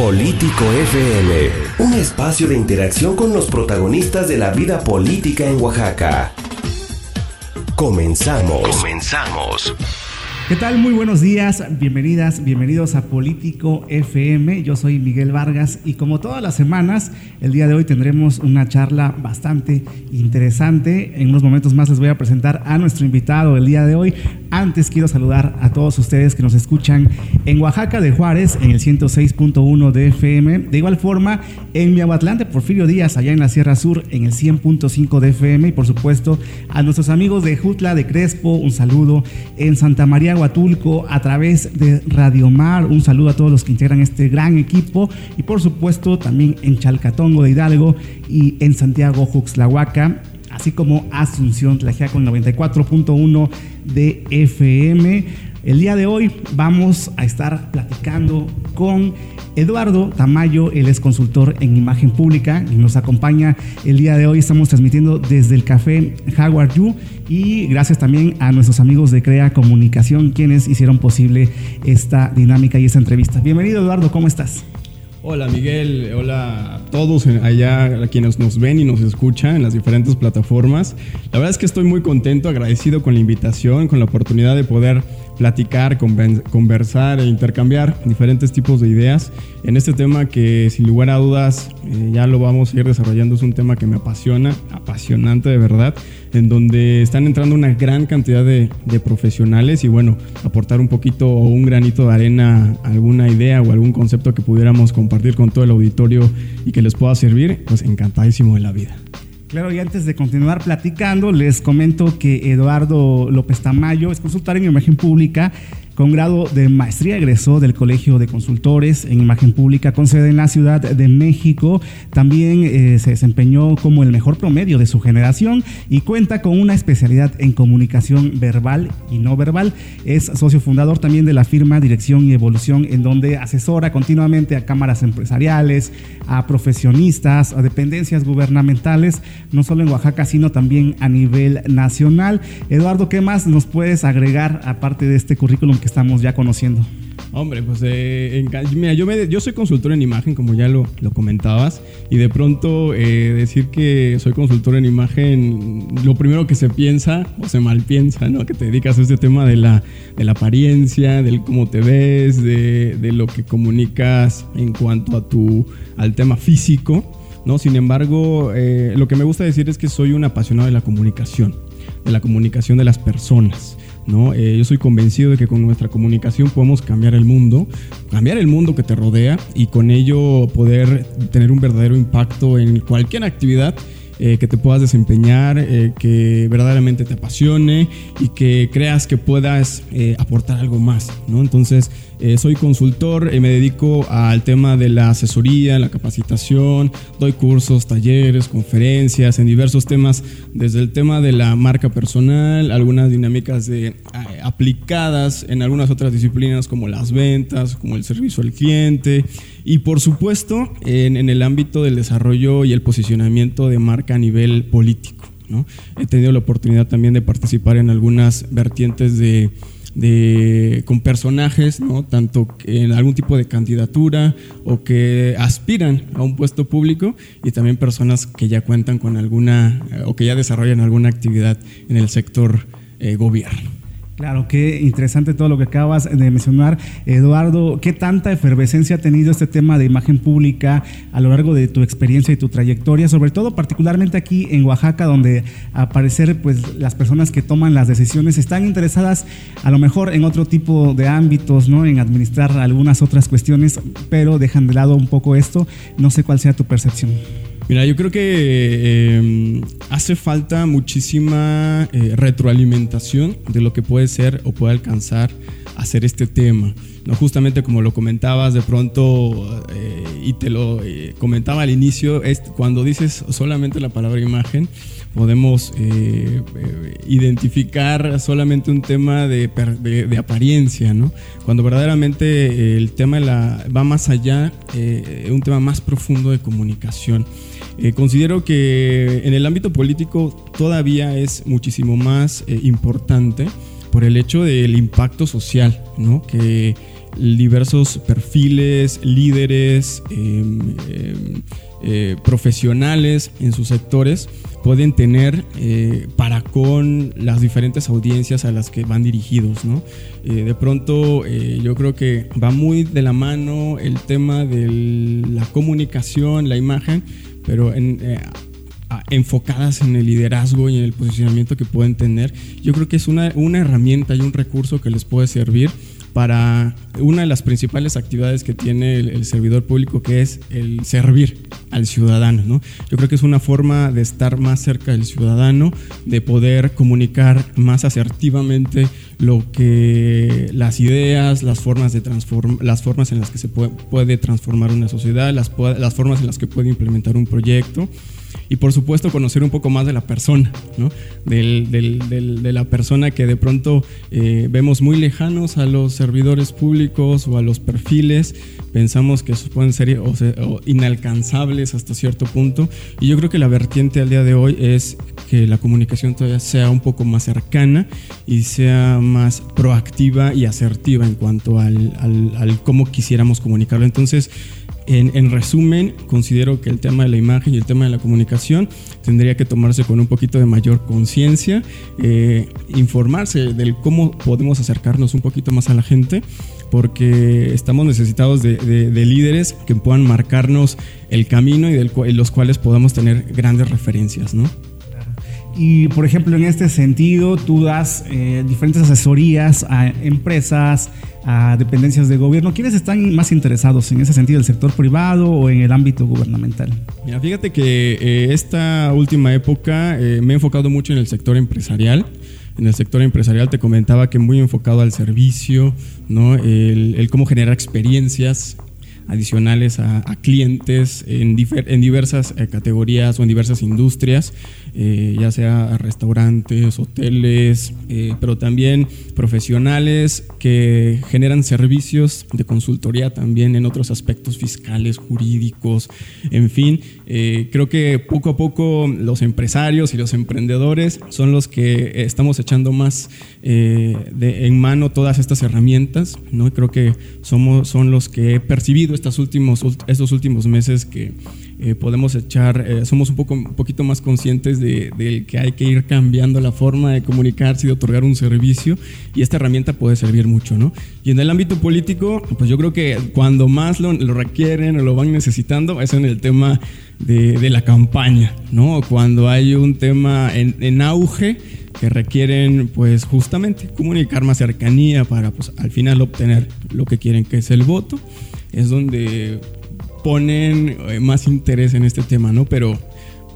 Político FM, un espacio de interacción con los protagonistas de la vida política en Oaxaca. Comenzamos. Comenzamos. ¿Qué tal? Muy buenos días, bienvenidas, bienvenidos a Político FM. Yo soy Miguel Vargas y como todas las semanas, el día de hoy tendremos una charla bastante interesante. En unos momentos más les voy a presentar a nuestro invitado el día de hoy. Antes quiero saludar a todos ustedes que nos escuchan en Oaxaca de Juárez en el 106.1 de FM. De igual forma, en Miahuatlán Porfirio Díaz, allá en la Sierra Sur, en el 100.5 de FM. Y por supuesto, a nuestros amigos de Jutla de Crespo, un saludo. En Santa María Huatulco a través de Radio Mar. Un saludo a todos los que integran este gran equipo y por supuesto también en Chalcatongo de Hidalgo y en Santiago Juxlahuaca, así como Asunción con 94.1 de FM. El día de hoy vamos a estar platicando con Eduardo Tamayo, él es consultor en imagen pública y nos acompaña el día de hoy. Estamos transmitiendo desde el café Jaguar You y gracias también a nuestros amigos de Crea Comunicación quienes hicieron posible esta dinámica y esta entrevista. Bienvenido Eduardo, ¿cómo estás? Hola Miguel, hola a todos allá, a quienes nos ven y nos escuchan en las diferentes plataformas. La verdad es que estoy muy contento, agradecido con la invitación, con la oportunidad de poder platicar, conversar e intercambiar diferentes tipos de ideas en este tema que sin lugar a dudas eh, ya lo vamos a ir desarrollando. Es un tema que me apasiona, apasionante de verdad, en donde están entrando una gran cantidad de, de profesionales y bueno, aportar un poquito o un granito de arena, alguna idea o algún concepto que pudiéramos compartir con todo el auditorio y que les pueda servir, pues encantadísimo de la vida. Claro, y antes de continuar platicando, les comento que Eduardo López Tamayo es consultor en imagen pública con grado de maestría egresó del Colegio de Consultores en Imagen Pública con sede en la Ciudad de México. También eh, se desempeñó como el mejor promedio de su generación y cuenta con una especialidad en comunicación verbal y no verbal. Es socio fundador también de la firma Dirección y Evolución en donde asesora continuamente a cámaras empresariales, a profesionistas, a dependencias gubernamentales, no solo en Oaxaca, sino también a nivel nacional. Eduardo, ¿qué más nos puedes agregar aparte de este currículum que estamos ya conociendo? Hombre, pues eh, mira, yo, me, yo soy consultor en imagen, como ya lo, lo comentabas, y de pronto eh, decir que soy consultor en imagen, lo primero que se piensa o se mal piensa, ¿no? Que te dedicas a este tema de la, de la apariencia, del cómo te ves, de, de lo que comunicas en cuanto a tu, al tema físico, ¿no? Sin embargo, eh, lo que me gusta decir es que soy un apasionado de la comunicación, de la comunicación de las personas. ¿No? Eh, yo soy convencido de que con nuestra comunicación podemos cambiar el mundo, cambiar el mundo que te rodea y con ello poder tener un verdadero impacto en cualquier actividad eh, que te puedas desempeñar, eh, que verdaderamente te apasione y que creas que puedas aportar algo más, ¿no? Entonces, eh, soy consultor, me dedico al tema de la asesoría, la capacitación, doy cursos, talleres, conferencias en diversos temas, desde el tema de la marca personal, algunas dinámicas de, aplicadas en algunas otras disciplinas como las ventas, como el servicio al cliente y por supuesto en, el ámbito del desarrollo y el posicionamiento de marca a nivel político. He tenido la oportunidad también de participar en algunas vertientes de con personajes, tanto en algún tipo de candidatura o que aspiran a un puesto público y también personas que ya cuentan con alguna o que ya desarrollan alguna actividad en el sector eh, gobierno. Claro, qué interesante todo lo que acabas de mencionar, Eduardo. ¿Qué tanta efervescencia ha tenido este tema de imagen pública a lo largo de tu experiencia y tu trayectoria, sobre todo particularmente aquí en Oaxaca, donde a parecer pues las personas que toman las decisiones están interesadas a lo mejor en otro tipo de ámbitos, ¿no? En administrar algunas otras cuestiones, pero dejan de lado un poco esto. No sé cuál sea tu percepción. Mira, yo creo que em, hace falta muchísima eh, retroalimentación de lo que puede ser o puede alcanzar hacer este tema. ¿no? Justamente como lo comentabas de pronto eh, y te lo eh, comentaba al inicio, es cuando dices solamente la palabra imagen, podemos identificar solamente un tema de, de, apariencia, ¿no? Cuando verdaderamente el tema la, va más allá, un tema más profundo de comunicación. Eh, considero que en el ámbito político todavía es muchísimo más eh, importante por el hecho del impacto social, ¿no? Que diversos perfiles, líderes, em, em, eh, profesionales en sus sectores pueden tener eh, para con las diferentes audiencias a las que van dirigidos. ¿no? Eh, de pronto yo creo que va muy de la mano el tema de la comunicación, la imagen, pero en, enfocadas en el liderazgo y en el posicionamiento que pueden tener. Yo creo que es una, una herramienta y un recurso que les puede servir para una de las principales actividades que tiene el, servidor público, que es el servir al ciudadano. ¿no? Yo creo que es una forma de estar más cerca del ciudadano, de poder comunicar más asertivamente lo que las ideas, las formas, de las formas en las que se puede, transformar una sociedad, las, las formas en las que puede implementar un proyecto y por supuesto conocer un poco más de la persona, ¿no? del, del, de la persona que de pronto eh, vemos muy lejanos a los servidores públicos o a los perfiles, pensamos que pueden ser inalcanzables hasta cierto punto y yo creo que la vertiente al día de hoy es que la comunicación todavía sea un poco más cercana y sea más proactiva y asertiva en cuanto al, al, al cómo quisiéramos comunicarlo. Entonces, en, resumen, considero que el tema de la imagen y el tema de la comunicación tendría que tomarse con un poquito de mayor conciencia, eh, informarse del cómo podemos acercarnos un poquito más a la gente, porque estamos necesitados de, líderes que puedan marcarnos el camino y de los cuales podamos tener grandes referencias, ¿no? Y por ejemplo, en este sentido, tú das eh, diferentes asesorías a empresas, a dependencias de gobierno. ¿Quiénes están más interesados en ese sentido, el sector privado o en el ámbito gubernamental? Mira, fíjate que eh, esta última época eh, me he enfocado mucho en el sector empresarial. En el sector empresarial te comentaba que muy enfocado al servicio, ¿no? el, el cómo generar experiencias adicionales a, clientes en, en diversas eh, categorías o en diversas industrias, eh, ya sea restaurantes, hoteles, eh, pero también profesionales que generan servicios de consultoría también en otros aspectos fiscales, jurídicos, en fin. creo que poco a poco los empresarios y los emprendedores son los que estamos echando más de, en mano todas estas herramientas, ¿no? Creo que somos, son los que he percibido estos últimos, estos últimos meses que eh, podemos echar, eh, somos un, poco, un poquito más conscientes de, que hay que ir cambiando la forma de comunicarse y de otorgar un servicio y esta herramienta puede servir mucho, ¿no? Y en el ámbito político, pues yo creo que cuando más lo, requieren o lo van necesitando es en el tema de, la campaña, ¿no? Cuando hay un tema en, en auge que requieren pues justamente comunicar más cercanía para pues al final obtener lo que quieren que es el voto es donde ponen eh, más interés en este tema, ¿no? Pero,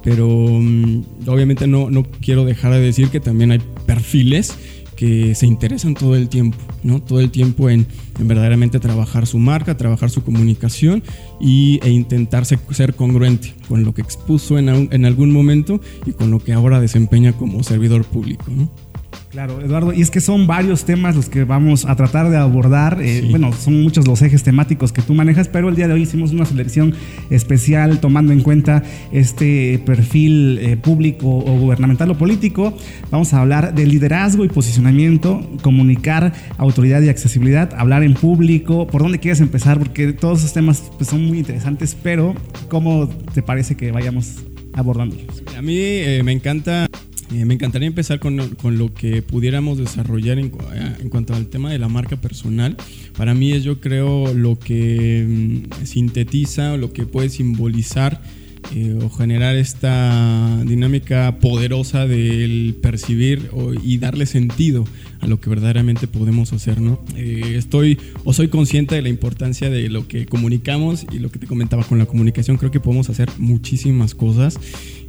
pero mm, obviamente no, no quiero dejar de decir que también hay perfiles que se interesan todo el tiempo, ¿no? Todo el tiempo en, verdaderamente trabajar su marca, trabajar su comunicación y, e intentar ser congruente con lo que expuso en, en algún momento y con lo que ahora desempeña como servidor público, ¿no? Claro, Eduardo, y es que son varios temas los que vamos a tratar de abordar. Eh, bueno, son muchos los ejes temáticos que tú manejas, pero el día de hoy hicimos una selección especial tomando en cuenta este perfil eh, público o gubernamental o político. Vamos a hablar de liderazgo y posicionamiento, comunicar autoridad y accesibilidad, hablar en público. ¿Por dónde quieres empezar? Porque todos esos temas pues, son muy interesantes, pero ¿cómo te parece que vayamos abordándolos? A mí eh, me encanta eh, me encantaría empezar con, lo que pudiéramos desarrollar en, en, cuanto al tema de la marca personal. Para mí es yo creo lo que mm, sintetiza o lo que puede simbolizar eh, o generar esta dinámica poderosa del percibir y darle sentido a lo que verdaderamente podemos hacer, ¿no? Eh, estoy o soy consciente de la importancia de lo que comunicamos y lo que te comentaba con la comunicación, creo que podemos hacer muchísimas cosas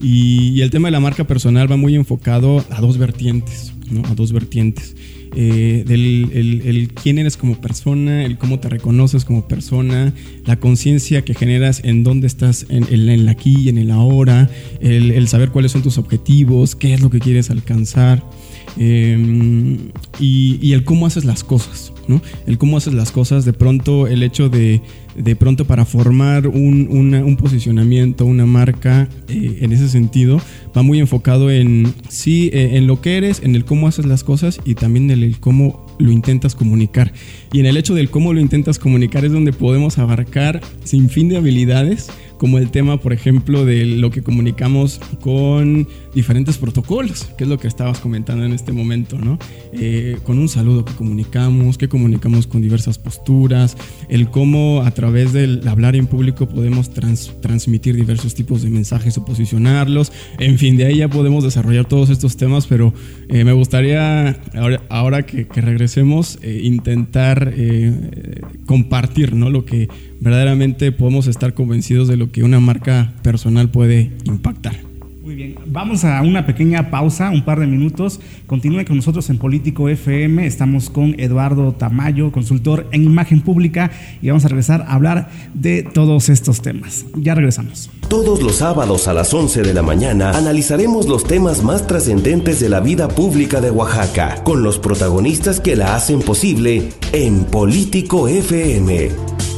y, el tema de la marca personal va muy enfocado a dos vertientes, ¿no? A dos vertientes. Eh, del el, quién eres como persona, el cómo te reconoces como persona, la conciencia que generas en dónde estás en, el aquí y en el ahora, el, saber cuáles son tus objetivos, qué es lo que quieres alcanzar. Em, y, el cómo haces las cosas, ¿no? El cómo haces las cosas, de pronto el hecho de, de pronto para formar un, un posicionamiento, una marca eh, en ese sentido, va muy enfocado en, sí, eh, en lo que eres, en el cómo haces las cosas y también en el cómo lo intentas comunicar. Y en el hecho del cómo lo intentas comunicar es donde podemos abarcar sin fin de habilidades como el tema, por ejemplo, de lo que comunicamos con diferentes protocolos, que es lo que estabas comentando en este momento, ¿no? Eh, con un saludo que comunicamos, que comunicamos con diversas posturas, el cómo a través del hablar en público podemos transmitir diversos tipos de mensajes o posicionarlos, en fin, de ahí ya podemos desarrollar todos estos temas, pero eh, me gustaría, ahora, que, regresemos, eh, intentar compartir, ¿no? Lo que verdaderamente podemos estar convencidos de lo que una marca personal puede impactar. Muy bien, vamos a una pequeña pausa, un par de minutos. Continúe con nosotros en Político FM. Estamos con Eduardo Tamayo, consultor en imagen pública, y vamos a regresar a hablar de todos estos temas. Ya regresamos. Todos los sábados a las 11 de la mañana analizaremos los temas más trascendentes de la vida pública de Oaxaca, con los protagonistas que la hacen posible en Político FM.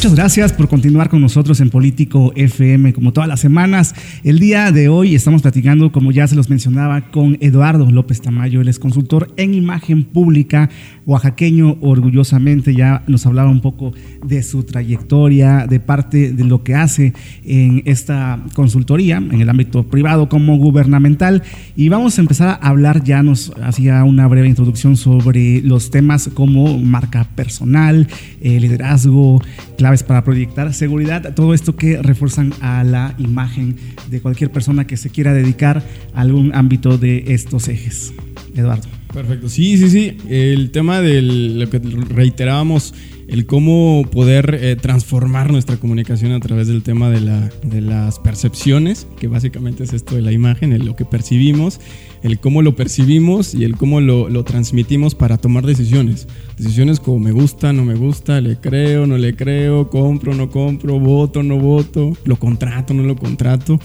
Muchas gracias por continuar con nosotros en Político FM como todas las semanas. El día de hoy estamos platicando, como ya se los mencionaba, con Eduardo López Tamayo. Él es consultor en imagen pública, oaxaqueño orgullosamente. Ya nos hablaba un poco de su trayectoria, de parte de lo que hace en esta consultoría, en el ámbito privado como gubernamental. Y vamos a empezar a hablar, ya nos hacía una breve introducción sobre los temas como marca personal, eh, liderazgo, claves para proyectar seguridad, todo esto que refuerzan a la imagen de cualquier persona que se quiera dedicar a algún ámbito de estos ejes. Eduardo. Perfecto, sí, sí, sí. El tema de lo que reiterábamos el cómo poder eh, transformar nuestra comunicación a través del tema de, la, de, las percepciones, que básicamente es esto de la imagen, lo que percibimos, el cómo lo percibimos y el cómo lo, lo, transmitimos para tomar decisiones. Decisiones como me gusta, no me gusta, le creo, no le creo, compro, no compro, voto, no voto, lo contrato, no lo contrato.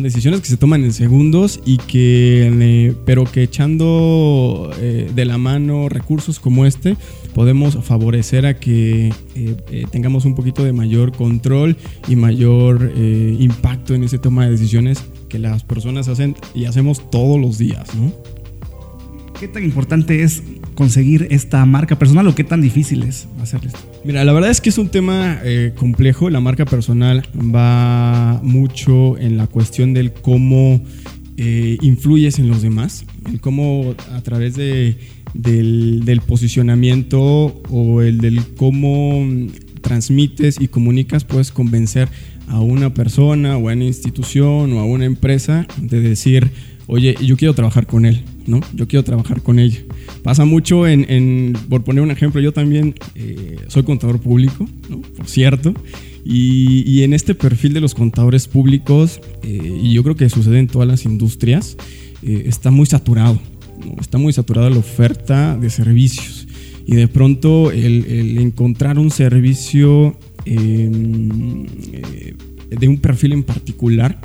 Decisiones que se toman en segundos y que, eh, pero que echando eh, de la mano recursos como este, podemos favorecer a que eh, tengamos un poquito de mayor control y mayor impacto en ese toma de decisiones que las personas hacen y hacemos todos los días. ¿Qué tan importante es conseguir esta marca personal o qué tan difícil es hacerlo? Mira, la verdad es que es un tema eh, complejo. La marca personal va mucho en la cuestión del cómo eh, influyes en los demás, el cómo a través de, del, posicionamiento o el del cómo transmites y comunicas puedes convencer a una persona o a una institución o a una empresa de decir, oye, yo quiero trabajar con él, ¿no? Yo quiero trabajar con ella. Pasa mucho en, por poner un ejemplo, yo también eh, soy contador público. Por cierto. Y, en este perfil de los contadores públicos, eh, yo creo que sucede en todas las industrias, eh, está muy saturado, está muy saturada la oferta de servicios. Y de pronto el, encontrar un servicio em, de un perfil en particular,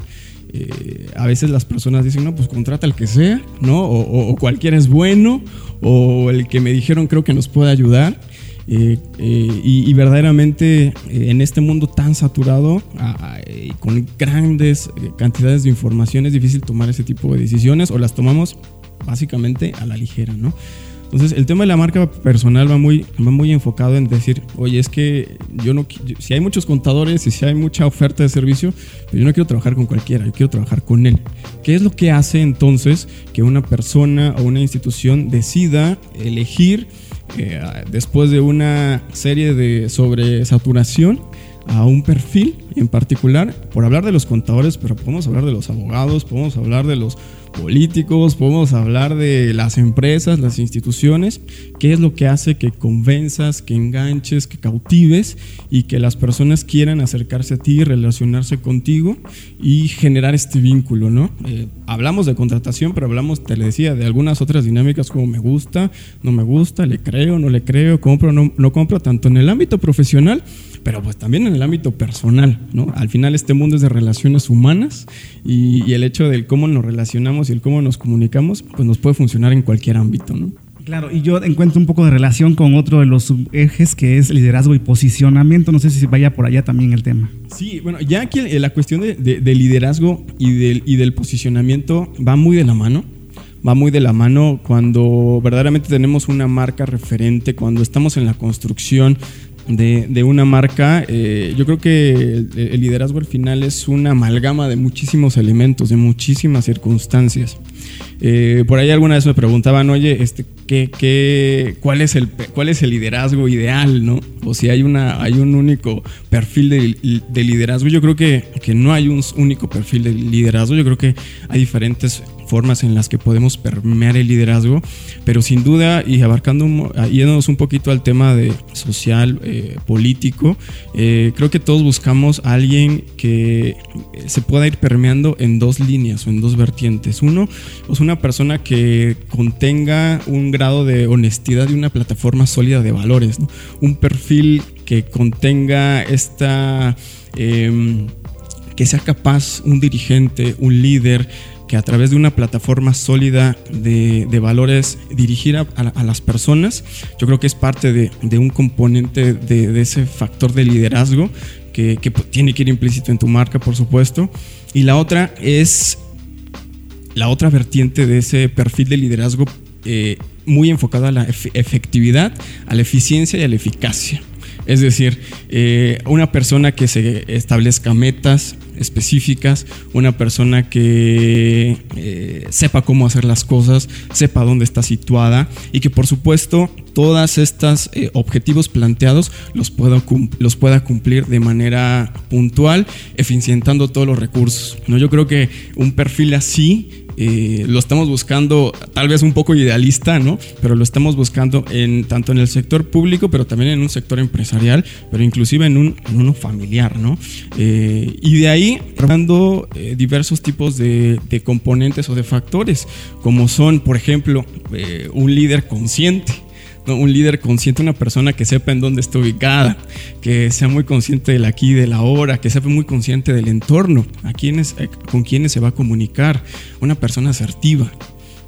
eh, a veces las personas dicen, no, pues contrata el que sea, ¿no? O, cualquiera es bueno, o el que me dijeron creo que nos puede ayudar. Eh, eh, y, verdaderamente en este mundo tan saturado, con grandes cantidades de información, es difícil tomar ese tipo de decisiones o las tomamos básicamente a la ligera, ¿no? Entonces, el tema de la marca personal va muy, va muy enfocado en decir, oye, es que yo no, si hay muchos contadores y si hay mucha oferta de servicio, pero yo no quiero trabajar con cualquiera, yo quiero trabajar con él. ¿Qué es lo que hace entonces que una persona o una institución decida elegir, eh, después de una serie de sobresaturación, a un perfil en particular, por hablar de los contadores, pero podemos hablar de los abogados, podemos hablar de los políticos, podemos hablar de las empresas, las instituciones, qué es lo que hace que convenzas, que enganches, que cautives y que las personas quieran acercarse a ti, relacionarse contigo y generar este vínculo, ¿no? Eh, hablamos de contratación, pero hablamos, te le decía, de algunas otras dinámicas como me gusta, no me gusta, le creo, no le creo, compro, no, no compro, tanto en el ámbito profesional, pero pues también en el ámbito personal, ¿no? Al final este mundo es de relaciones humanas y, y el hecho de cómo nos relacionamos y el cómo nos comunicamos, pues nos puede funcionar en cualquier ámbito, ¿no? Claro, y yo encuentro un poco de relación con otro de los ejes que es liderazgo y posicionamiento. No sé si vaya por allá también el tema. Sí, bueno, ya aquí la cuestión de, liderazgo y del, y del posicionamiento va muy de la mano va muy de la mano cuando verdaderamente tenemos una marca referente, cuando estamos en la construcción de, una marca, eh, yo creo que el, liderazgo al final es una amalgama de muchísimos elementos, de muchísimas circunstancias. Eh, por ahí alguna vez me preguntaban, oye, este, ¿qué, qué, cuál, es el, ¿cuál es el liderazgo ideal? ¿no? O si hay, una, hay un único perfil de, de liderazgo. Yo creo que, que no hay un único perfil de liderazgo. Yo creo que hay diferentes formas en las que podemos permear el liderazgo, pero sin duda y abarcando, yéndonos un poquito al tema de social, eh, político, eh, creo que todos buscamos a alguien que se pueda ir permeando en dos líneas o en dos vertientes. Uno, es una persona que contenga un grado de honestidad y una plataforma sólida de valores, un perfil que contenga esta... Em, que sea capaz un dirigente, un líder, que a través de una plataforma sólida de, valores dirigir a, las personas, yo creo que es parte de, un componente de, ese factor de liderazgo que, tiene que ir implícito en tu marca, por supuesto. Y la otra es la otra vertiente de ese perfil de liderazgo eh, muy enfocado a la efectividad, a la eficiencia y a la eficacia. Es decir, eh, una persona que se establezca metas, específicas, una persona que eh, sepa cómo hacer las cosas, sepa dónde está situada y que por supuesto todas estas eh, objetivos planteados los pueda, los pueda cumplir de manera puntual, eficientando todos los recursos. ¿no? Yo creo que un perfil así eh, lo estamos buscando, tal vez un poco idealista, ¿no? Pero lo estamos buscando en, tanto en el sector público, pero también en un sector empresarial, pero inclusive en, un, uno familiar, ¿no? Eh, y de ahí, trabajando eh, diversos tipos de, de, componentes o de factores, como son, por ejemplo, un líder consciente, un líder consciente, una persona que sepa en dónde está ubicada, que sea muy consciente del aquí de la hora, que sea muy consciente del entorno, eh, con quienes se va a comunicar, una persona asertiva.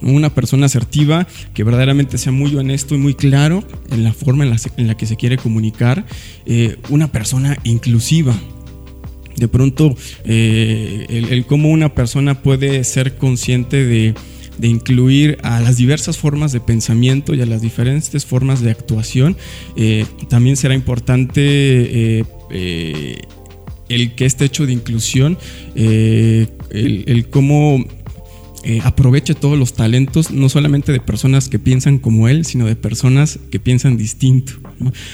Una persona asertiva que verdaderamente sea muy honesto y muy claro en la forma en la, que se quiere comunicar. Eh, una persona inclusiva, de pronto eh, el, cómo una persona puede ser consciente de, de incluir a las diversas formas de pensamiento y a las diferentes formas de actuación. Eh, también será importante eh, eh, el que este hecho de inclusión, el, el cómo eh, aproveche todos los talentos, no solamente de personas que piensan como él, sino de personas que piensan distinto.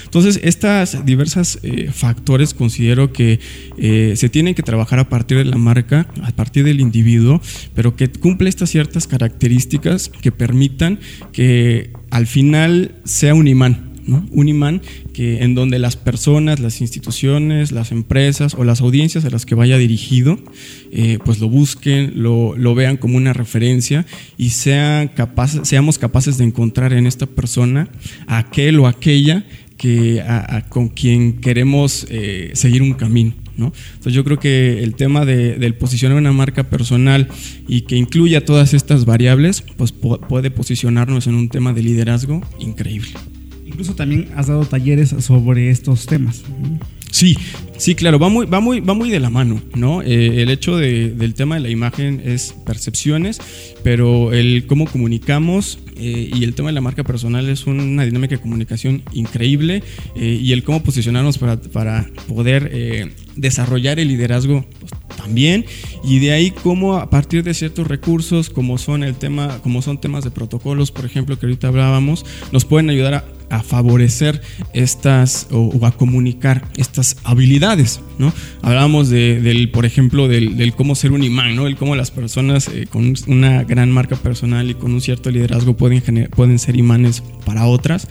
Entonces, estas diversas eh, factores considero que eh, se tienen que trabajar a partir de la marca, a partir del individuo, pero que cumple estas ciertas características que permitan que al final sea un imán un imán que, en donde las personas, las instituciones, las empresas o las audiencias a las que vaya dirigido, eh, pues lo busquen, lo, vean como una referencia y sean seamos capaces de encontrar en esta persona aquel o aquella que, con quien queremos eh, seguir un camino. Entonces yo creo que el tema de, del posicionar una marca personal y que incluya todas estas variables, pues puede posicionarnos en un tema de liderazgo increíble. Incluso también has dado talleres sobre estos temas. Sí, sí, claro, va muy, va muy, va muy de la mano, ¿no? Eh, el hecho del tema de la imagen es percepciones, pero el cómo comunicamos eh, y el tema de la marca personal es una dinámica de comunicación increíble eh, y el cómo posicionarnos para, para poder desarrollar el liderazgo pues, también y de ahí cómo a partir de ciertos recursos como son el tema como son temas de protocolos por ejemplo que ahorita hablábamos nos pueden ayudar a, favorecer estas o, a comunicar estas habilidades no hablábamos de, del por ejemplo del, cómo ser un imán no el cómo las personas eh, con una gran marca personal y con un cierto liderazgo pueden pueden ser imanes para otras.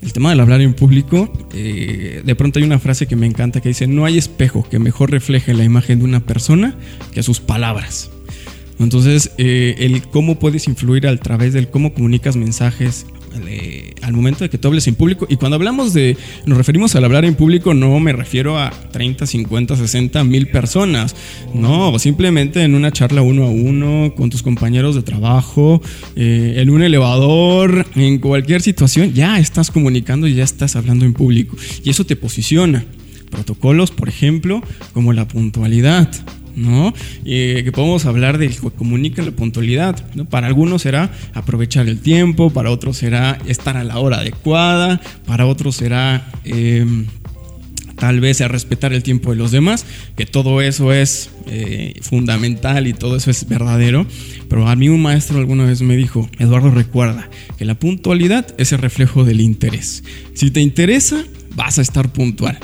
El tema del hablar en público, eh, de pronto hay una frase que me encanta que dice, no hay espejo que mejor refleje la imagen de una persona que sus palabras. Entonces, eh, el cómo puedes influir a través del cómo comunicas mensajes, al momento de que tú hables en público. Y cuando hablamos de, nos referimos al hablar en público, no me refiero a 30, 50, 60 mil personas. No, simplemente en una charla uno a uno, con tus compañeros de trabajo, eh, en un elevador, en cualquier situación, ya estás comunicando y ya estás hablando en público. Y eso te posiciona. Protocolos, por ejemplo, como la puntualidad ¿no? que podemos hablar de que comunica la puntualidad, ¿no? Para algunos será aprovechar el tiempo, para otros será estar a la hora adecuada, para otros será... Em, tal vez a respetar el tiempo de los demás, que todo eso es eh, fundamental y todo eso es verdadero. Pero a mí un maestro alguna vez me dijo, Eduardo recuerda que la puntualidad es el reflejo del interés. Si te interesa, vas a estar puntual.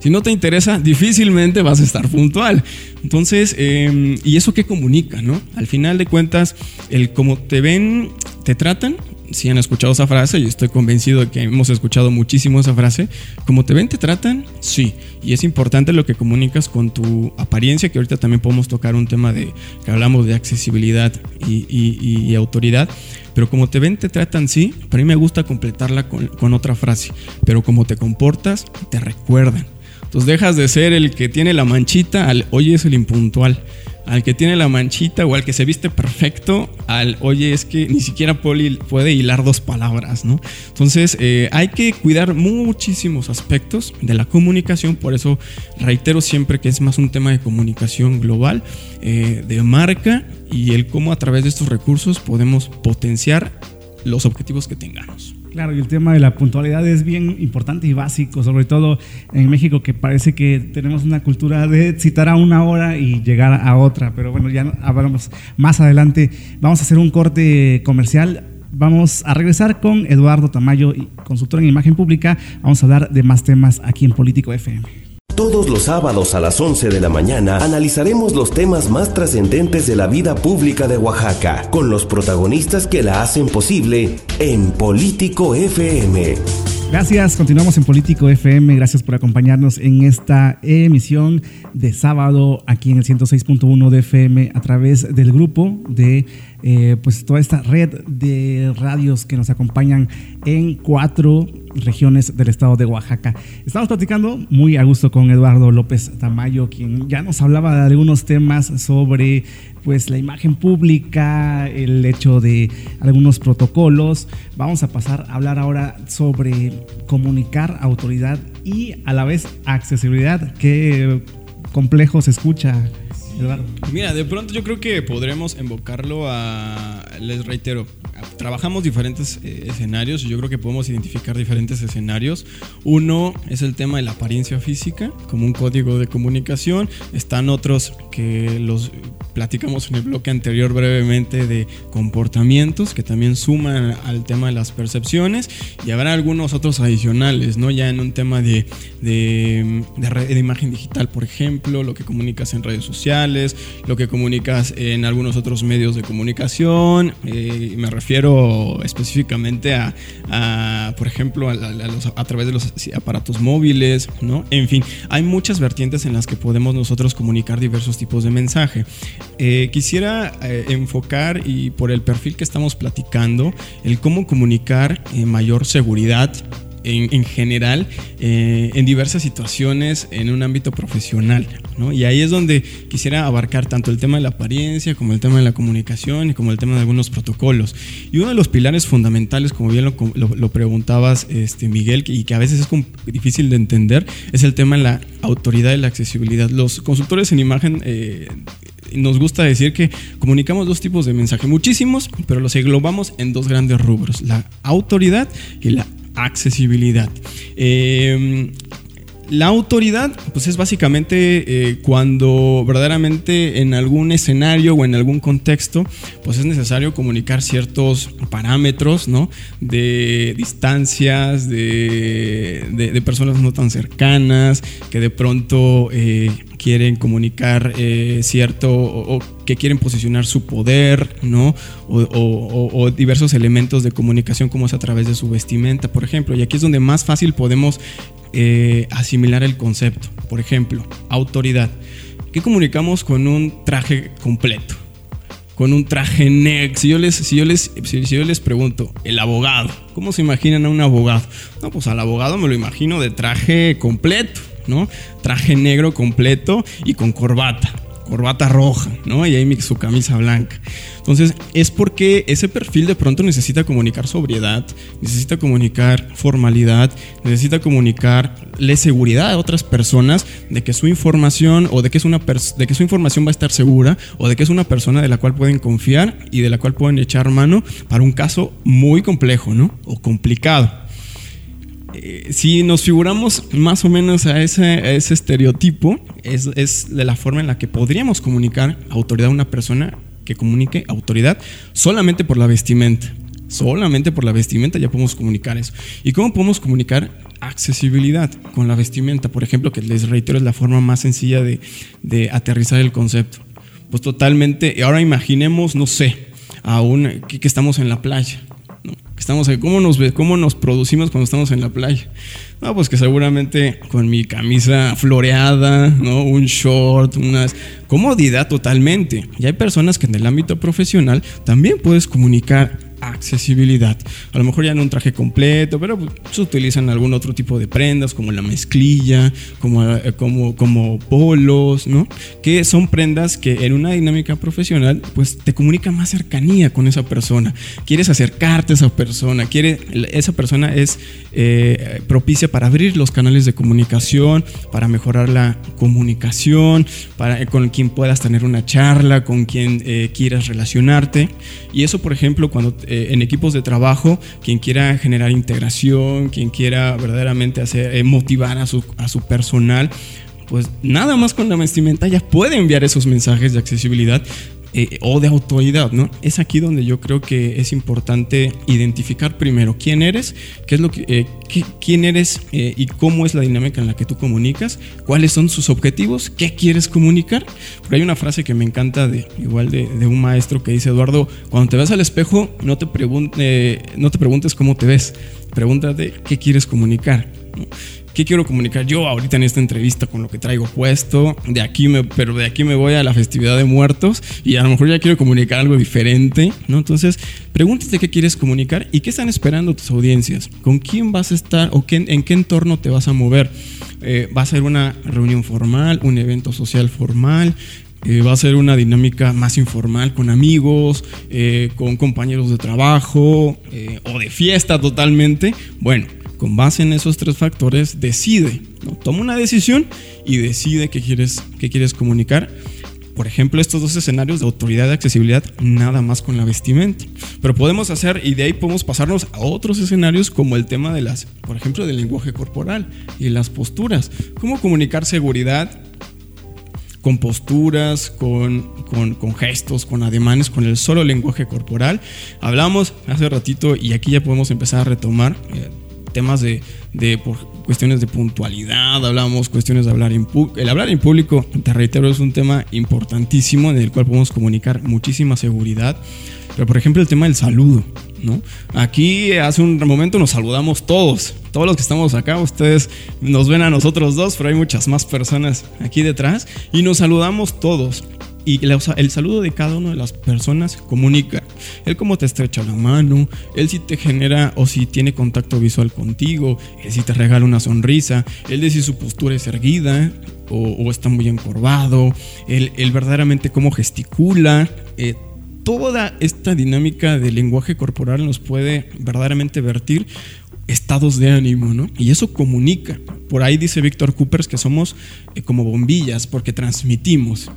Si no te interesa, difícilmente vas a estar puntual. Entonces, em, ¿y eso qué comunica, no? Al final de cuentas, el cómo te ven, te tratan, si han escuchado esa frase, y estoy convencido de que hemos escuchado muchísimo esa frase, como te ven, te tratan, sí. Y es importante lo que comunicas con tu apariencia, que ahorita también podemos tocar un tema de que hablamos de accesibilidad y, autoridad. Pero como te ven, te tratan, sí. Para mí me gusta completarla con, con otra frase. Pero como te comportas, te recuerdan. Entonces dejas de ser el que tiene la manchita al hoy es el impuntual al que tiene la manchita o al que se viste perfecto, al oye, es que ni siquiera puede hilar dos palabras, ¿no? Entonces eh, hay que cuidar muchísimos aspectos de la comunicación, por eso reitero siempre que es más un tema de comunicación global, eh, de marca y el cómo a través de estos recursos podemos potenciar los objetivos que tengamos. Claro, y el tema de la puntualidad es bien importante y básico, sobre todo en México, que parece que tenemos una cultura de citar a una hora y llegar a otra. Pero bueno, ya hablamos más adelante. Vamos a hacer un corte comercial. Vamos a regresar con Eduardo Tamayo, consultor en imagen pública. Vamos a hablar de más temas aquí en Político FM. Todos los sábados a las 11 de la mañana analizaremos los temas más trascendentes de la vida pública de Oaxaca, con los protagonistas que la hacen posible en Político FM. Gracias, continuamos en Político FM. Gracias por acompañarnos en esta emisión de sábado aquí en el 106.1 de FM a través del grupo de eh, pues toda esta red de radios que nos acompañan en cuatro regiones del estado de Oaxaca. Estamos platicando muy a gusto con Eduardo López Tamayo, quien ya nos hablaba de algunos temas sobre pues la imagen pública, el hecho de algunos protocolos. Vamos a pasar a hablar ahora sobre comunicar autoridad y a la vez accesibilidad. Qué complejo se escucha Mira, de pronto yo creo que podremos invocarlo a, les reitero, trabajamos diferentes eh, escenarios y yo creo que podemos identificar diferentes escenarios. Uno es el tema de la apariencia física como un código de comunicación. Están otros que los platicamos en el bloque anterior brevemente de comportamientos que también suman al tema de las percepciones y habrá algunos otros adicionales, ¿no? Ya en un tema de, de, imagen digital, por ejemplo, lo que comunicas en redes sociales, lo que comunicas en algunos otros medios de comunicación. Eh, me refiero específicamente a, por ejemplo, a, través de los aparatos móviles, ¿no? En fin, hay muchas vertientes en las que podemos nosotros comunicar diversos tipos de mensaje. Eh, quisiera eh, enfocar y por el perfil que estamos platicando, el cómo comunicar mayor seguridad en, general eh, en diversas situaciones en un ámbito profesional. Y ahí es donde quisiera abarcar tanto el tema de la apariencia como el tema de la comunicación y como el tema de algunos protocolos. Y uno de los pilares fundamentales, como bien lo, preguntabas, este, Miguel, y que a veces es difícil de entender, es el tema de la autoridad y la accesibilidad. Los consultores en imagen... Eh, nos gusta decir que comunicamos dos tipos de mensaje, muchísimos, pero los englobamos en dos grandes rubros, la autoridad y la accesibilidad. Em, la autoridad, pues es básicamente eh, cuando verdaderamente en algún escenario o en algún contexto, pues es necesario comunicar ciertos parámetros, ¿no? De distancias, de, personas no tan cercanas, que de pronto eh, quieren comunicar eh, cierto o, que quieren posicionar su poder, ¿no? O, diversos elementos de comunicación como es a través de su vestimenta, por ejemplo. Y aquí es donde más fácil podemos eh, asimilar el concepto. Por ejemplo, autoridad. ¿Qué comunicamos con un traje completo? Con un traje negro. Si yo les, si yo les, si yo les pregunto, el abogado, ¿cómo se imaginan a un abogado? No, pues al abogado me lo imagino de traje completo, ¿no? Traje negro completo y con corbata corbata roja, ¿no? Y ahí su camisa blanca. Entonces, es porque ese perfil de pronto necesita comunicar sobriedad, necesita comunicar formalidad, necesita comunicarle seguridad a otras personas de que su información o de que, es una de que su información va a estar segura o de que es una persona de la cual pueden confiar y de la cual pueden echar mano para un caso muy complejo, ¿no? O complicado. Eh, si nos figuramos más o menos a ese, ese estereotipo, es, es, de la forma en la que podríamos comunicar autoridad a una persona que comunique autoridad solamente por la vestimenta. Solamente por la vestimenta ya podemos comunicar eso. ¿Y cómo podemos comunicar accesibilidad con la vestimenta? Por ejemplo, que les reitero es la forma más sencilla de, de aterrizar el concepto. Pues totalmente, ahora imaginemos, no sé, aún que, que estamos en la playa estamos ¿cómo nos, ¿cómo nos producimos cuando estamos en la playa? No, pues que seguramente con mi camisa floreada, ¿no? Un short, una comodidad totalmente. Y hay personas que en el ámbito profesional también puedes comunicar accesibilidad. A lo mejor ya no un traje completo, pero pues, se utilizan algún otro tipo de prendas como la mezclilla, como, eh, como, como polos, ¿no? Que son prendas que en una dinámica profesional pues te comunica más cercanía con esa persona. Quieres acercarte a esa persona, quiere, esa persona es eh, propicia para abrir los canales de comunicación, para mejorar la comunicación, para, con quien puedas tener una charla, con quien eh, quieras relacionarte. Y eso, por ejemplo, cuando eh, en equipos de trabajo, quien quiera generar integración, quien quiera verdaderamente hacer, eh, motivar a su, a su personal, pues nada más con la vestimenta ya puede enviar esos mensajes de accesibilidad eh, o de autoridad, ¿no? Es aquí donde yo creo que es importante identificar primero quién eres, qué es lo que, eh, quién eres eh, y cómo es la dinámica en la que tú comunicas, cuáles son sus objetivos, qué quieres comunicar. Porque hay una frase que me encanta de igual de, un maestro que dice Eduardo, cuando te ves al espejo no te, pregunte, no te preguntes cómo te ves, pregúntate qué quieres comunicar. ¿Qué quiero comunicar yo ahorita en esta entrevista con lo que traigo puesto? De aquí pero de aquí me voy a la festividad de muertos y a lo mejor ya quiero comunicar algo diferente, ¿no? Entonces, pregúntate qué quieres comunicar y qué están esperando tus audiencias. ¿Con quién vas a estar o en qué entorno te vas a mover? Eh, ¿Va a ser una reunión formal, un evento social formal? Eh, va a ser una dinámica más informal con amigos, eh, con compañeros de trabajo o de fiesta totalmente. Bueno, con base en esos tres factores, decide, toma una decisión y decide qué quieres, qué quieres comunicar. Por ejemplo, estos dos escenarios de autoridad y accesibilidad, nada más con la vestimenta. Pero podemos hacer, y de ahí podemos pasarnos a otros escenarios como el tema de las, por ejemplo, del lenguaje corporal y las posturas. ¿Cómo comunicar seguridad con posturas, con, con, gestos, con ademanes, con el solo lenguaje corporal. Hablamos hace ratito y aquí ya podemos empezar a retomar. Eh, temas de, de por cuestiones de puntualidad, hablamos cuestiones de hablar en público. El hablar en público, te reitero, es un tema importantísimo en el cual podemos comunicar muchísima seguridad. Pero por ejemplo el tema del saludo, ¿no? Aquí hace un momento nos saludamos todos, todos los que estamos acá, ustedes nos ven a nosotros dos, pero hay muchas más personas aquí detrás y nos saludamos todos y el saludo de cada una de las personas comunica. Él cómo te estrecha la mano, él si te genera o si tiene contacto visual contigo, él si te regala una sonrisa, él de si su postura es erguida o, está muy encorvado, él, verdaderamente cómo gesticula. Eh, toda esta dinámica del lenguaje corporal nos puede verdaderamente vertir estados de ánimo, ¿no? Y eso comunica. Por ahí dice Víctor Coopers que somos eh, como bombillas porque transmitimos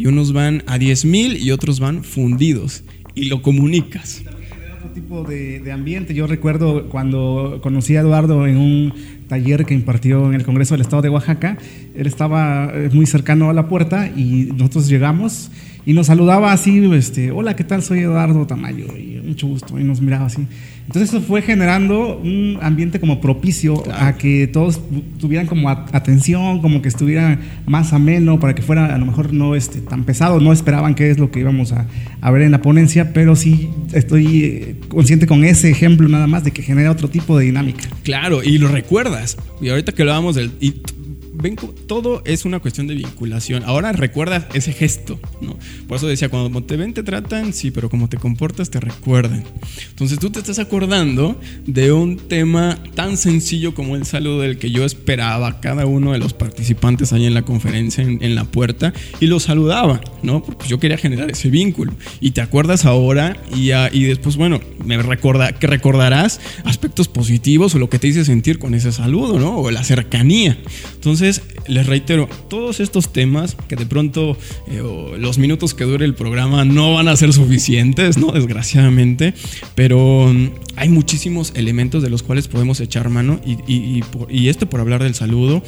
y unos van a 10.000 y otros van fundidos y lo comunicas. Otro tipo de, ambiente. Yo recuerdo cuando conocí a Eduardo en un taller que impartió en el Congreso del Estado de Oaxaca, él estaba eh, muy cercano a la puerta y nosotros llegamos y nos saludaba así, este, hola, ¿qué tal? Soy Eduardo Tamayo y mucho gusto y nos miraba así. Entonces eso fue generando un ambiente como propicio a que todos tuvieran como atención, como que estuviera más ameno, para que fuera a lo mejor no este, tan pesado, no esperaban qué es lo que íbamos a, ver en la ponencia, pero sí estoy eh, consciente con ese ejemplo nada más de que genera otro tipo de dinámica. Claro, y lo recuerdas. Y ahorita que hablábamos del ven, todo es una cuestión de vinculación. Ahora recuerda ese gesto, ¿no? Por eso decía, cuando te ven te tratan, sí, pero como te comportas te recuerdan. Entonces tú te estás acordando de un tema tan sencillo como el saludo del que yo esperaba a cada uno de los participantes ahí en la conferencia, en, la puerta, y los saludaba, ¿no? Porque yo quería generar ese vínculo. Y te acuerdas ahora y, y después, bueno, me recorda, que recordarás aspectos positivos o lo que te hice sentir con ese saludo, ¿no? O la cercanía. Entonces, les reitero, todos estos temas que de pronto eh, los minutos que dure el programa no van a ser suficientes, ¿no? Desgraciadamente, pero mm, hay muchísimos elementos de los cuales podemos echar mano y, y, esto por hablar del saludo,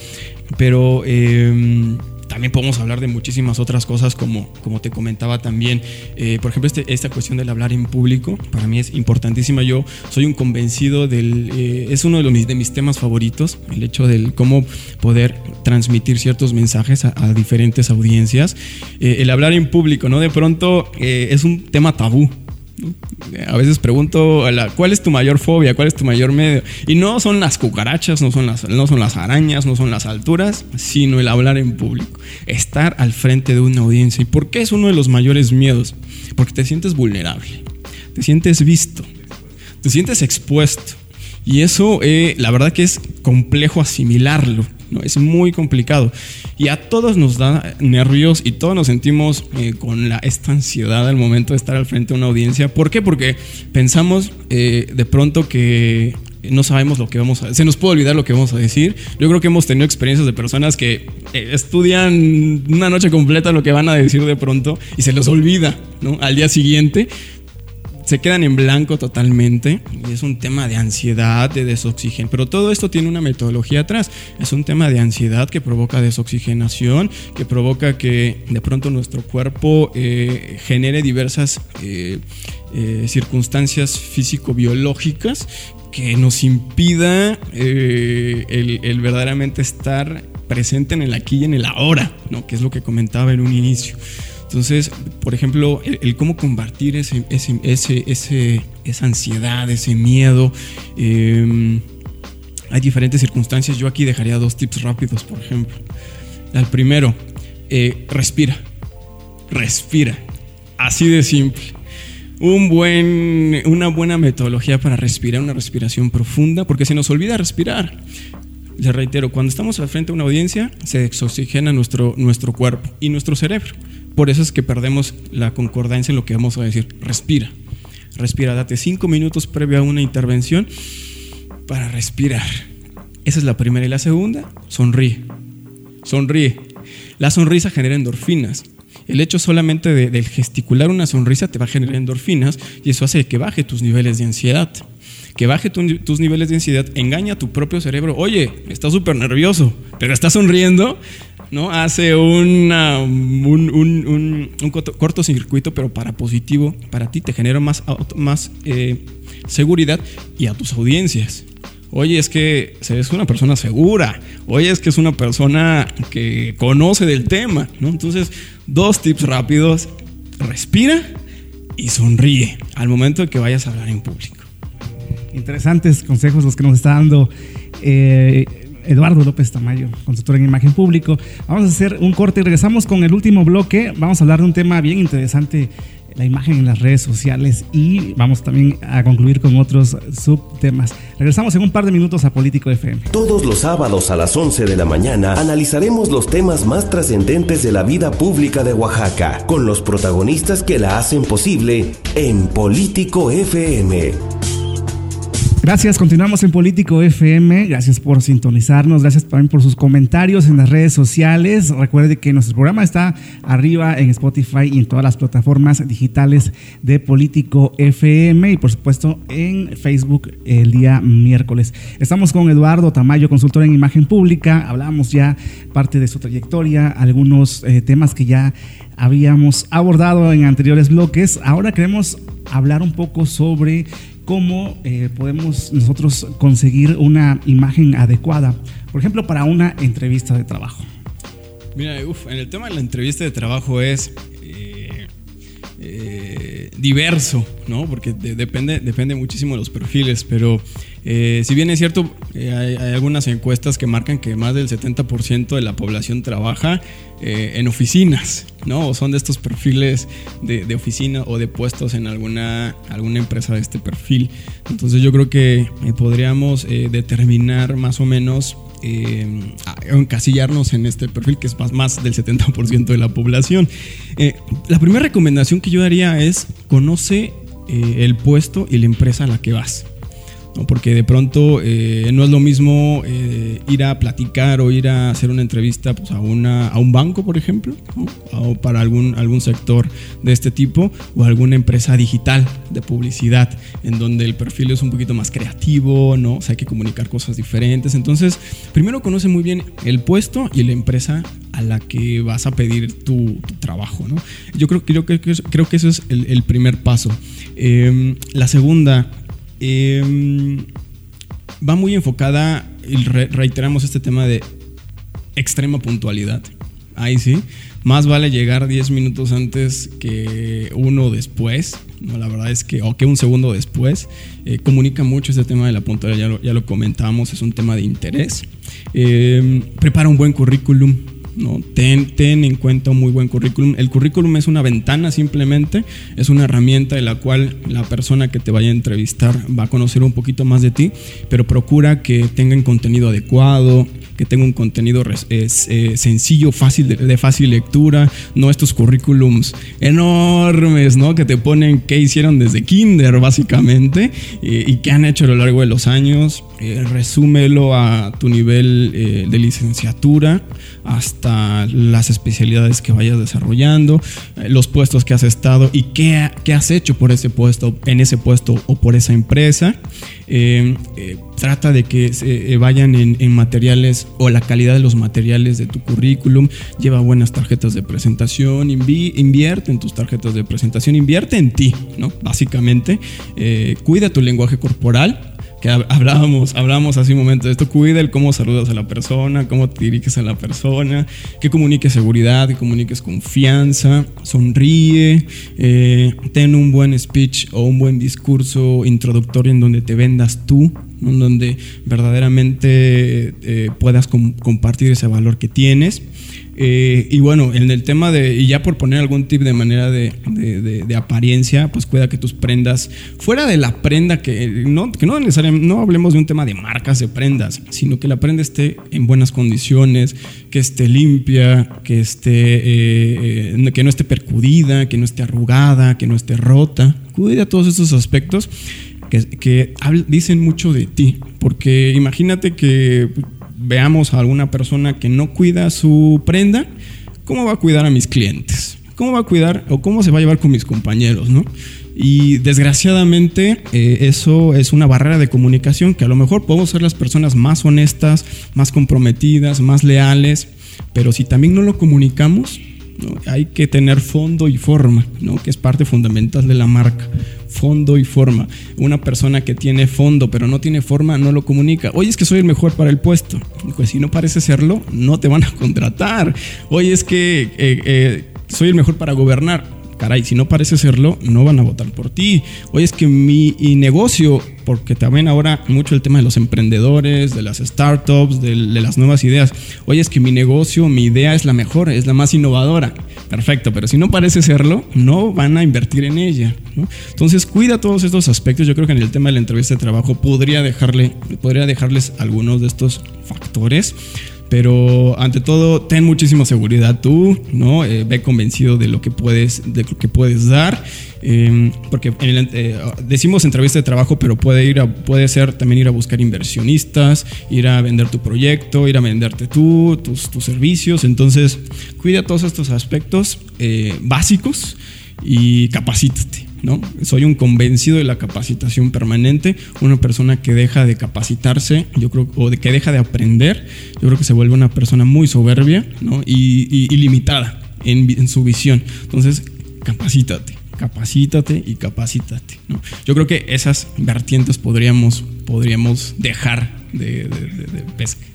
pero... Eh, también podemos hablar de muchísimas otras cosas como, como te comentaba también. Eh, por ejemplo, este, esta cuestión del hablar en público, para mí es importantísima. Yo soy un convencido del... Eh, es uno de, los, de mis temas favoritos, el hecho de cómo poder transmitir ciertos mensajes a, diferentes audiencias. Eh, el hablar en público, ¿no? De pronto es un tema tabú a veces pregunto, ¿cuál es tu mayor fobia? ¿Cuál es tu mayor medio? Y no son las cucarachas, no son las, no son las arañas, no son las alturas, sino el hablar en público. Estar al frente de una audiencia. ¿Y por qué es uno de los mayores miedos? Porque te sientes vulnerable, te sientes visto, te sientes expuesto. Y eso, eh, la verdad que es complejo asimilarlo. ¿No? Es muy complicado. Y a todos nos da nervios y todos nos sentimos eh, con la, esta ansiedad al momento de estar al frente de una audiencia. ¿Por qué? Porque pensamos eh, de pronto que no sabemos lo que vamos a se nos puede olvidar lo que vamos a decir. Yo creo que hemos tenido experiencias de personas que eh, estudian una noche completa lo que van a decir de pronto y se les olvida, ¿no? Al día siguiente se quedan en blanco totalmente y es un tema de ansiedad, de desoxigen. Pero todo esto tiene una metodología atrás. Es un tema de ansiedad que provoca desoxigenación, que provoca que de pronto nuestro cuerpo eh, genere diversas eh, eh, circunstancias físico-biológicas que nos impida el, verdaderamente estar presente en el aquí y en el ahora, ¿no? que es lo que comentaba en un inicio. Entonces, por ejemplo, el, cómo combatir ese, esa ansiedad, ese miedo. Em, hay diferentes circunstancias. Yo aquí dejaría dos tips rápidos, por ejemplo. El primero, eh, respira. Respira. Así de simple. Un buen, una buena metodología para respirar, una respiración profunda, porque se nos olvida respirar. Les reitero, cuando estamos al frente de una audiencia, se oxigena nuestro, nuestro cuerpo y nuestro cerebro. Por eso es que perdemos la concordancia en lo que vamos a decir. Respira. Respira. Date cinco minutos previo a una intervención para respirar. Esa es la primera. Y la segunda, sonríe. Sonríe. La sonrisa genera endorfinas. El hecho solamente de, gesticular una sonrisa te va a generar endorfinas y eso hace que baje tus niveles de ansiedad. Que baje tus niveles de ansiedad, engaña a tu propio cerebro. Oye, estás súper nervioso, pero estás sonriendo ¿no? Hace una, un, un, un, cortocircuito, pero para positivo, para ti, te genera más, más eh, seguridad y a tus audiencias. Oye, es que es una persona segura. Oye, es que es una persona que conoce del tema, ¿no? Entonces, dos tips rápidos. Respira y sonríe al momento de que vayas a hablar en público. Interesantes consejos los que nos está dando eh, Eduardo López Tamayo, consultor en imagen público. Vamos a hacer un corte y regresamos con el último bloque. Vamos a hablar de un tema bien interesante, la imagen en las redes sociales y vamos también a concluir con otros subtemas. Regresamos en un par de minutos a Político FM. Todos los sábados a las 11 de la mañana analizaremos los temas más trascendentes de la vida pública de Oaxaca con los protagonistas que la hacen posible en Político FM. Gracias, continuamos en Político FM. Gracias por sintonizarnos, gracias también por sus comentarios en las redes sociales. Recuerde que nuestro programa está arriba en Spotify y en todas las plataformas digitales de Político FM y por supuesto en Facebook el día miércoles. Estamos con Eduardo Tamayo, consultor en imagen pública. Hablamos ya parte de su trayectoria, algunos eh, temas que ya habíamos abordado en anteriores bloques. Ahora queremos hablar un poco sobre cómo eh, podemos nosotros conseguir una imagen adecuada, por ejemplo, para una entrevista de trabajo. Mira, en el tema de la entrevista de trabajo es eh, eh, diverso, ¿no? Porque depende, depende muchísimo de los perfiles, pero Eh, si bien es cierto, eh, hay, algunas encuestas que marcan que más del 70% de la población trabaja eh, en oficinas, ¿no? O son de estos perfiles de, oficina o de puestos en alguna, alguna empresa de este perfil. Entonces yo creo que podríamos determinar más o menos encasillarnos en este perfil que es más, más del 70% de la población. la primera recomendación que yo daría es conoce el puesto y la empresa a la que vas. Porque de pronto eh, no es lo mismo eh, ir a platicar o ir a hacer una entrevista pues, a, una, a un banco, por ejemplo, o para algún, algún sector de este tipo, o alguna empresa digital de publicidad, en donde el perfil es un poquito más creativo, ¿no? O hay que comunicar cosas diferentes. Entonces, primero conoce muy bien el puesto y la empresa a la que vas a pedir tu, trabajo, ¿no? Yo creo, creo, que, creo que eso es el, primer paso. Em, la segunda Em, va muy enfocada, y reiteramos este tema de extrema puntualidad. Ahí sí, más vale llegar 10 minutos antes que uno después. No, la verdad es que, o que un segundo después, eh, comunica mucho este tema de la puntualidad, ya lo, ya lo comentamos, es un tema de interés. Em, prepara un buen currículum, ¿no? Ten, ten, en cuenta un muy buen currículum. El currículum es una ventana simplemente, es una herramienta de la cual la persona que te vaya a entrevistar va a conocer un poquito más de ti, pero procura que tengan contenido adecuado, que tenga un contenido eh, sencillo, fácil de, fácil lectura, no estos currículums enormes, ¿no? Que te ponen qué hicieron desde kinder básicamente y qué han hecho a lo largo de los años. Eh, resúmelo a tu nivel eh, de licenciatura hasta las especialidades que vayas desarrollando, los puestos que has estado y qué, qué, has hecho por ese puesto, en ese puesto o por esa empresa. trata de que se vayan en, materiales o la calidad de los materiales de tu currículum, lleva buenas tarjetas de presentación, invierte en tus tarjetas de presentación, invierte en ti, ¿no? Básicamente, eh, cuida tu lenguaje corporal, que hablábamos, hablábamos hace un momento de esto, cuida el cómo saludas a la persona, cómo te diriges a la persona, que comuniques seguridad, que comuniques confianza, sonríe, eh, ten un buen speech o un buen discurso introductorio en donde te vendas tú, en donde verdaderamente eh, puedas compartir ese valor que tienes. Eh, y bueno, en el tema de, y ya por poner algún tip de manera de, apariencia, pues cuida que tus prendas, fuera de la prenda, que no, que no hablemos de un tema de marcas de prendas, sino que la prenda esté en buenas condiciones, que esté limpia, que, esté, eh, eh, que no esté percudida, que no esté arrugada, que no esté rota. Cuida todos estos aspectos que, que dicen mucho de ti, porque imagínate que veamos a alguna persona que no cuida su prenda, ¿cómo va a cuidar a mis clientes? ¿Cómo va a cuidar o cómo se va a llevar con mis compañeros, no? Y desgraciadamente eh, eso es una barrera de comunicación que a lo mejor podemos ser las personas más honestas, más comprometidas, más leales, pero si también no lo comunicamos, hay que tener fondo y forma, ¿no? que es parte fundamental de la marca fondo y forma. Una persona que tiene fondo pero no tiene forma no lo comunica. Oye, es que soy el mejor para el puesto. Pues si no parece serlo, no te van a contratar. Oye, es que eh, eh, soy el mejor para gobernar caray, si no parece serlo, no van a votar por ti. Oye, es que mi negocio, porque también ahora mucho el tema de los emprendedores, de las startups, de, las nuevas ideas. Oye, es que mi negocio, mi idea es la mejor, es la más innovadora. Perfecto, pero si no parece serlo, no van a invertir en ella. Entonces, cuida todos estos aspectos. Yo creo que en el tema de la entrevista de trabajo podría, dejarle, podría dejarles algunos de esestos factores pero ante todo, ten muchísima seguridad tú, ¿no? Eh, ve convencido de lo que puedes, de lo que puedes dar. Em, porque eh, decimos entrevista de trabajo, pero puede, ir puede ser también ir a buscar inversionistas, ir a vender tu proyecto, ir a venderte tú, tus, tus servicios. Entonces, cuida todos estos aspectos eh, básicos y capacítate. ¿No? Soy un convencido de la capacitación permanente, una persona que deja de capacitarse, yo creo, o de que deja de aprender, yo creo que se vuelve una persona muy soberbia, ¿no? Y, limitada en, en, su visión. Entonces, capacítate capacítate y capacítate. ¿no? Yo creo que esas vertientes podríamos, podríamos dejar de, pesca.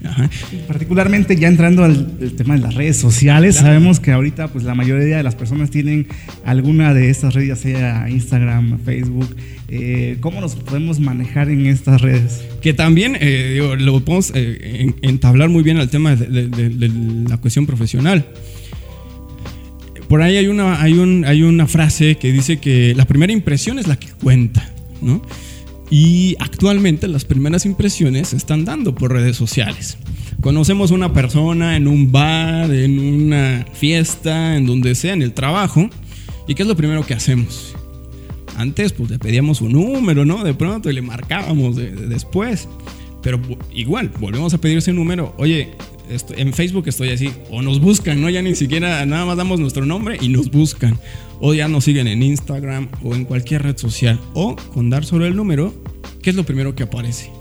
Particularmente ya entrando al tema de las redes sociales, sabemos que ahorita pues la mayoría de las personas tienen alguna de estas redes, ya sea Instagram, Facebook. Eh, ¿Cómo nos podemos manejar en estas redes? Que también eh, lo podemos eh, entablar muy bien al tema de, la cuestión profesional. Por ahí hay una, hay, un, hay una frase que dice que la primera impresión es la que cuenta, ¿no? Y actualmente las primeras impresiones se están dando por redes sociales. Conocemos una persona en un bar, en una fiesta, en donde sea, en el trabajo. ¿Y qué es lo primero que hacemos? Antes pues le pedíamos un número, ¿no? De pronto y le marcábamos después. Pero igual, volvemos a pedir ese número. Oye, en Facebook estoy así. O nos buscan, ¿no? Ya ni siquiera nada más damos nuestro nombre y nos buscan o ya nos siguen en Instagram o en cualquier red social o con dar solo el número, ¿qué es lo primero que aparece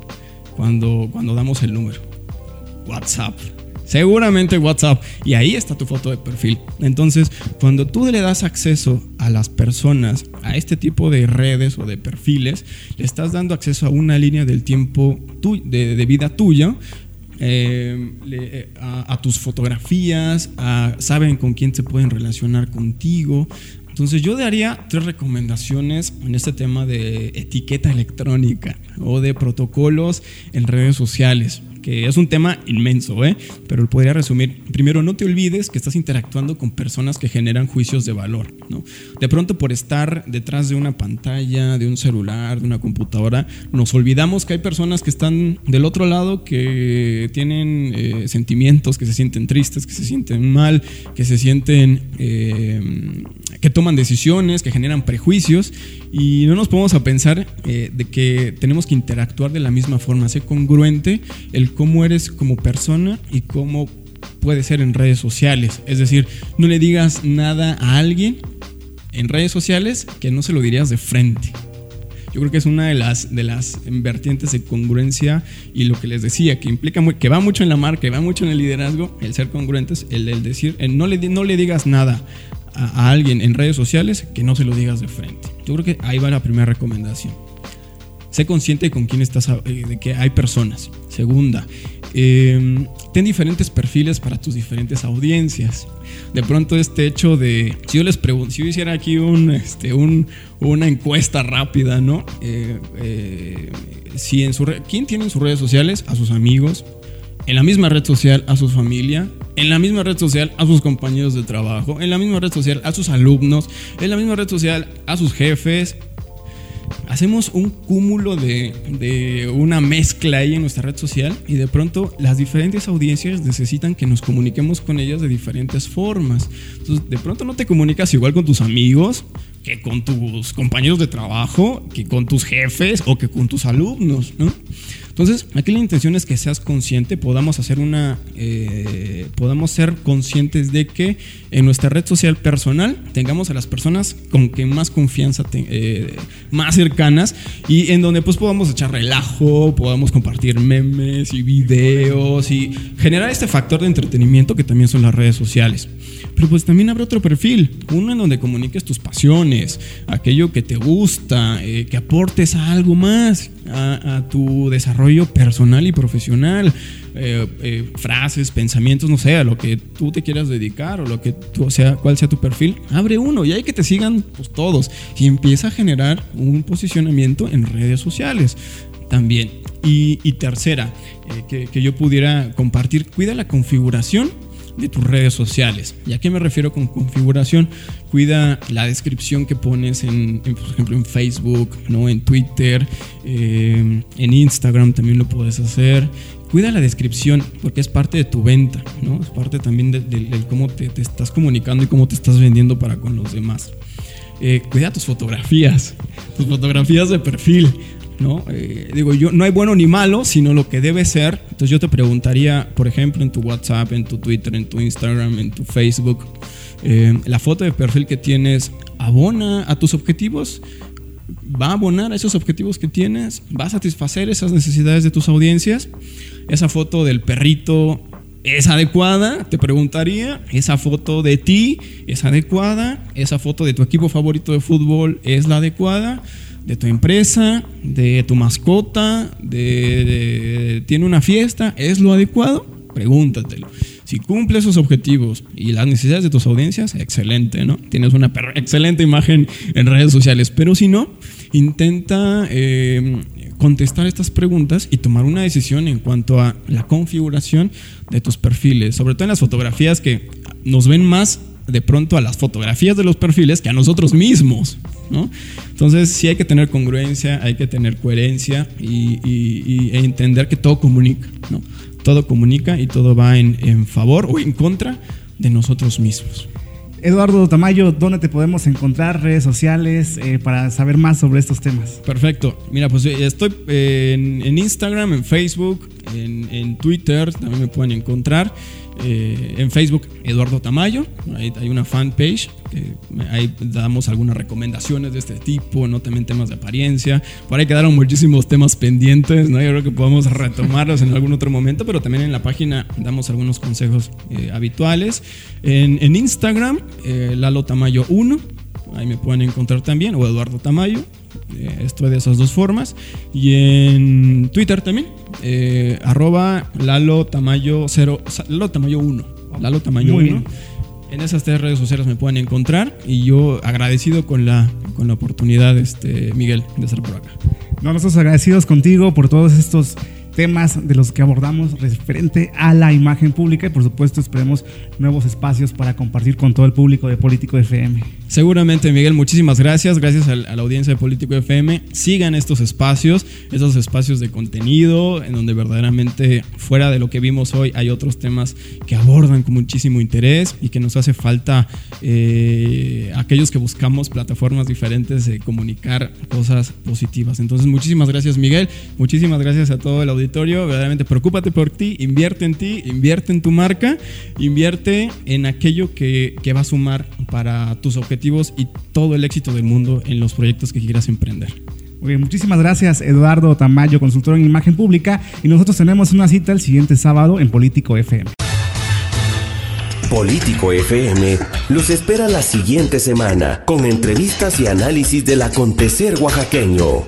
cuando, cuando damos el número? WhatsApp. Seguramente WhatsApp. Y ahí está tu foto de perfil. Entonces, cuando tú le das acceso a las personas a este tipo de redes o de perfiles, le estás dando acceso a una línea del tiempo de, de vida tuya eh, eh, a, tus fotografías, saben con quién se pueden relacionar contigo. Entonces yo daría tres recomendaciones en este tema de etiqueta electrónica o de protocolos en redes sociales que es un tema inmenso, ¿eh? pero podría resumir. Primero, no te olvides que estás interactuando con personas que generan juicios de valor. ¿no? De pronto, por estar detrás de una pantalla, de un celular, de una computadora, nos olvidamos que hay personas que están del otro lado que tienen eh, sentimientos, que se sienten tristes, que se sienten mal, que se sienten, eh, que toman decisiones, que generan prejuicios y no nos podemos a pensar eh, de que tenemos que interactuar de la misma forma, ser congruente el cómo eres como persona y cómo puede ser en redes sociales. Es decir, no le digas nada a alguien en redes sociales que no se lo dirías de frente. Yo creo que es una de las, de las vertientes de congruencia y lo que les decía, que implica que va mucho en la marca, que va mucho en el liderazgo, el ser congruentes, el, decir, no, le, no le digas nada a, alguien en redes sociales que no se lo digas de frente. Yo creo que ahí va la primera recomendación. Sé consciente con quién estás, eh, de que hay personas. Segunda, em, ten diferentes perfiles para tus diferentes audiencias. De pronto este hecho de, si yo les pregunto, si yo hiciera aquí un, este, un, una encuesta rápida, ¿no? Eh, eh, si en su, ¿Quién tiene en sus redes sociales? A sus amigos, en la misma red social a su familia, en la misma red social a sus compañeros de trabajo, en la misma red social a sus alumnos, en la misma red social a sus jefes. Hacemos un cúmulo de, una mezcla ahí en nuestra red social y de pronto las diferentes audiencias necesitan que nos comuniquemos con ellas de diferentes formas. Entonces, de pronto no te comunicas igual con tus amigos, que con tus compañeros de trabajo, que con tus jefes o que con tus alumnos, ¿no? Entonces, aquí la intención es que seas consciente, podamos hacer una, eh, podamos ser conscientes de que en nuestra red social personal tengamos a las personas con que más confianza, eh, más cercanas y en donde pues podamos echar relajo, podamos compartir memes y videos y generar este factor de entretenimiento que también son las redes sociales. Pero pues también habrá otro perfil, uno en donde comuniques tus pasiones, aquello que te gusta, eh, que aportes algo más, a, tu desarrollo personal y profesional, eh, eh, frases, pensamientos, no sé, lo que tú te quieras dedicar o lo que tú, sea, cuál sea tu perfil, abre uno y hay que te sigan pues, todos y empieza a generar un posicionamiento en redes sociales también. Y, tercera, que, que yo pudiera compartir, cuida la configuración de tus redes sociales. ¿Y a qué me refiero con configuración? Cuida la descripción que pones en, por ejemplo, en Facebook, ¿no? en Twitter, eh, en Instagram también lo puedes hacer. Cuida la descripción porque es parte de tu venta, ¿no? Es parte también de, cómo te, estás comunicando y cómo te estás vendiendo para con los demás. Eh, cuida tus fotografías, tus fotografías de perfil. ¿No? Eh, digo, yo, no hay bueno ni malo, sino lo que debe ser. Entonces yo te preguntaría, por ejemplo, en tu WhatsApp, en tu Twitter, en tu Instagram, en tu Facebook, eh, la foto de perfil que tienes, ¿abona a tus objetivos? ¿Va a abonar a esos objetivos que tienes? ¿Va a satisfacer esas necesidades de tus audiencias? Esa foto del perrito ¿Es adecuada? Te preguntaría, ¿esa foto de ti es adecuada? ¿Esa foto de tu equipo favorito de fútbol es la adecuada? ¿De tu empresa? ¿De tu mascota? ¿De, tiene una fiesta? ¿Es lo adecuado? Pregúntatelo. Si cumple esos objetivos y las necesidades de tus audiencias, excelente, ¿no? Tienes una excelente imagen en redes sociales. Pero si no, intenta eh, contestar estas preguntas y tomar una decisión en cuanto a la configuración de tus perfiles, sobre todo en las fotografías que nos ven más de pronto a las fotografías de los perfiles que a nosotros mismos. ¿No? Entonces sí hay que tener congruencia, hay que tener coherencia y, e entender que todo comunica. ¿no? Todo comunica y todo va en, en favor o en contra de nosotros mismos. Eduardo Tamayo, ¿dónde te podemos encontrar? Redes sociales eh, para saber más sobre estos temas. Perfecto. Mira, pues eh, estoy en, Instagram, en Facebook, en, Twitter, también me pueden encontrar. Eh, en Facebook, Eduardo Tamayo. Ahí hay una fanpage que ahí damos algunas recomendaciones de este tipo, no también temas de apariencia. Por ahí quedaron muchísimos temas pendientes, ¿no? Yo creo que podemos retomarlos en algún otro momento, pero también en la página damos algunos consejos habituales. En, Instagram, Lalo Tamayo 1. Ahí me pueden encontrar también, o Eduardo Tamayo. Eh, estoy de esas dos formas. Y en Twitter también, eh, arroba Lalo Tamayo 0, Lalo Tamayo 1. Lalo Tamayo 1. En esas tres redes sociales me pueden encontrar y yo agradecido con la, con la oportunidad, este, Miguel, de estar por acá. No, nosotros agradecidos contigo por todos estos temas de los que abordamos referente a la imagen pública y por supuesto esperemos nuevos espacios para compartir con todo el público de Político FM. Seguramente Miguel, muchísimas gracias, gracias a la audiencia de Político FM. Sigan estos espacios, estos espacios de contenido en donde verdaderamente fuera de lo que vimos hoy hay otros temas que abordan con muchísimo interés y que nos hace falta eh, aquellos que buscamos plataformas diferentes de comunicar cosas positivas. Entonces muchísimas gracias Miguel, muchísimas gracias a todo el audiencia verdaderamente preocúpate por ti, invierte en ti, invierte en tu marca, invierte en aquello que, que va a sumar para tus objetivos y todo el éxito del mundo en los proyectos que quieras emprender. Muy bien, muchísimas gracias Eduardo Tamayo, consultor en imagen pública, y nosotros tenemos una cita el siguiente sábado en Político FM. Político FM los espera la siguiente semana con entrevistas y análisis del acontecer oaxaqueño.